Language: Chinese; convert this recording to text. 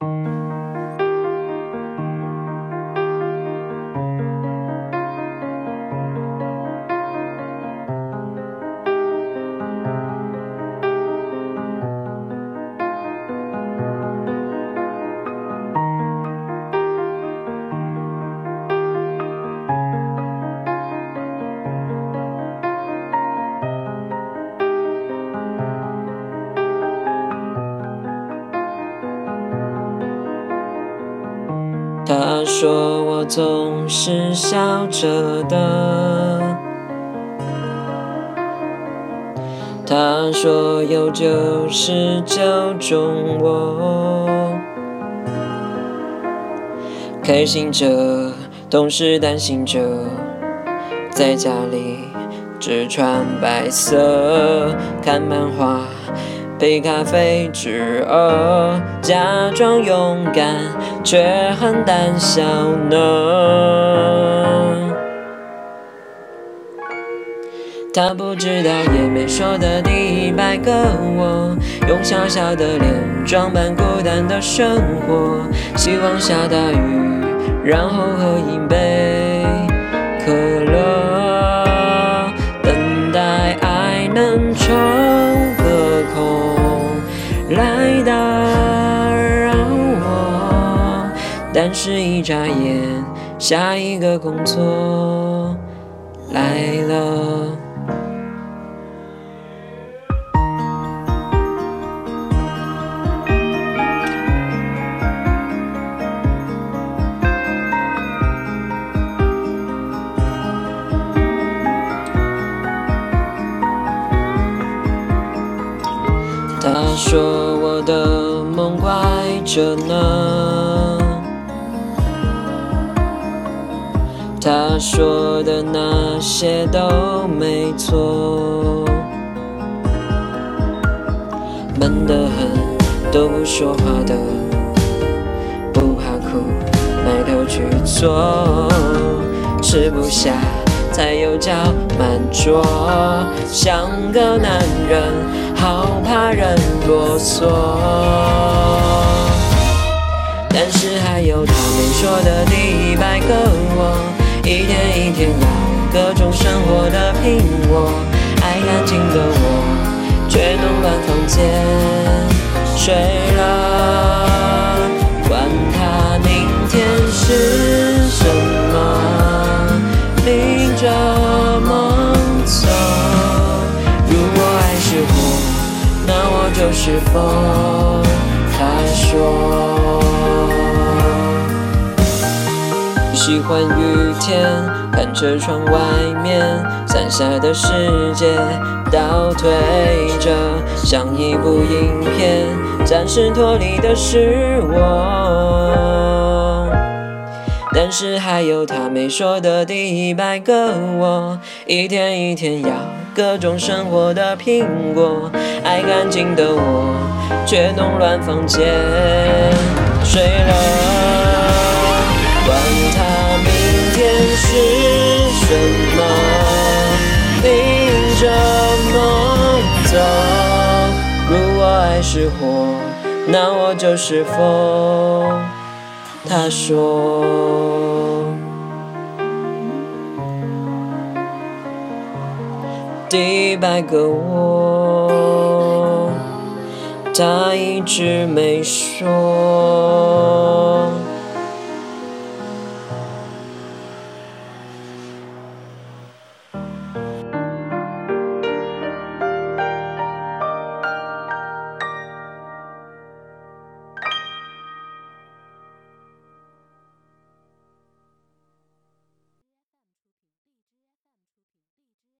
他说我总是笑着的。他说有就是教中我，开心着，同时担心着，在家里只穿白色，看漫画。杯咖啡，侄儿假装勇敢，却很胆小呢。他不知道，也没说的第一百个我，用小小的脸装扮孤单的生活。希望下大雨，然后喝一杯可乐，但是一眨眼，下一个工作来了。他说我的梦怪着呢，他说的那些都没错，闷得很，都不说话的，不怕苦，埋头去做，吃不下。才有叫满桌，像个男人，好怕人啰嗦。但是还有他没说的第一百个我，一天一天要各种生活的拼搏，爱干净的我，却弄乱房间，睡了，管他明天是什么，凭着梦走。如果爱是火，那我就是风。喜欢雨天，看着窗外面伞下的世界倒退着，像一部影片，暂时脱离的是我。但是还有他没说的第一百个我，一天一天要各种生活的苹果，爱干净的我，却弄乱房间，睡了。管他爱是火，那我就是风。他说，第一百个我，他一直没说。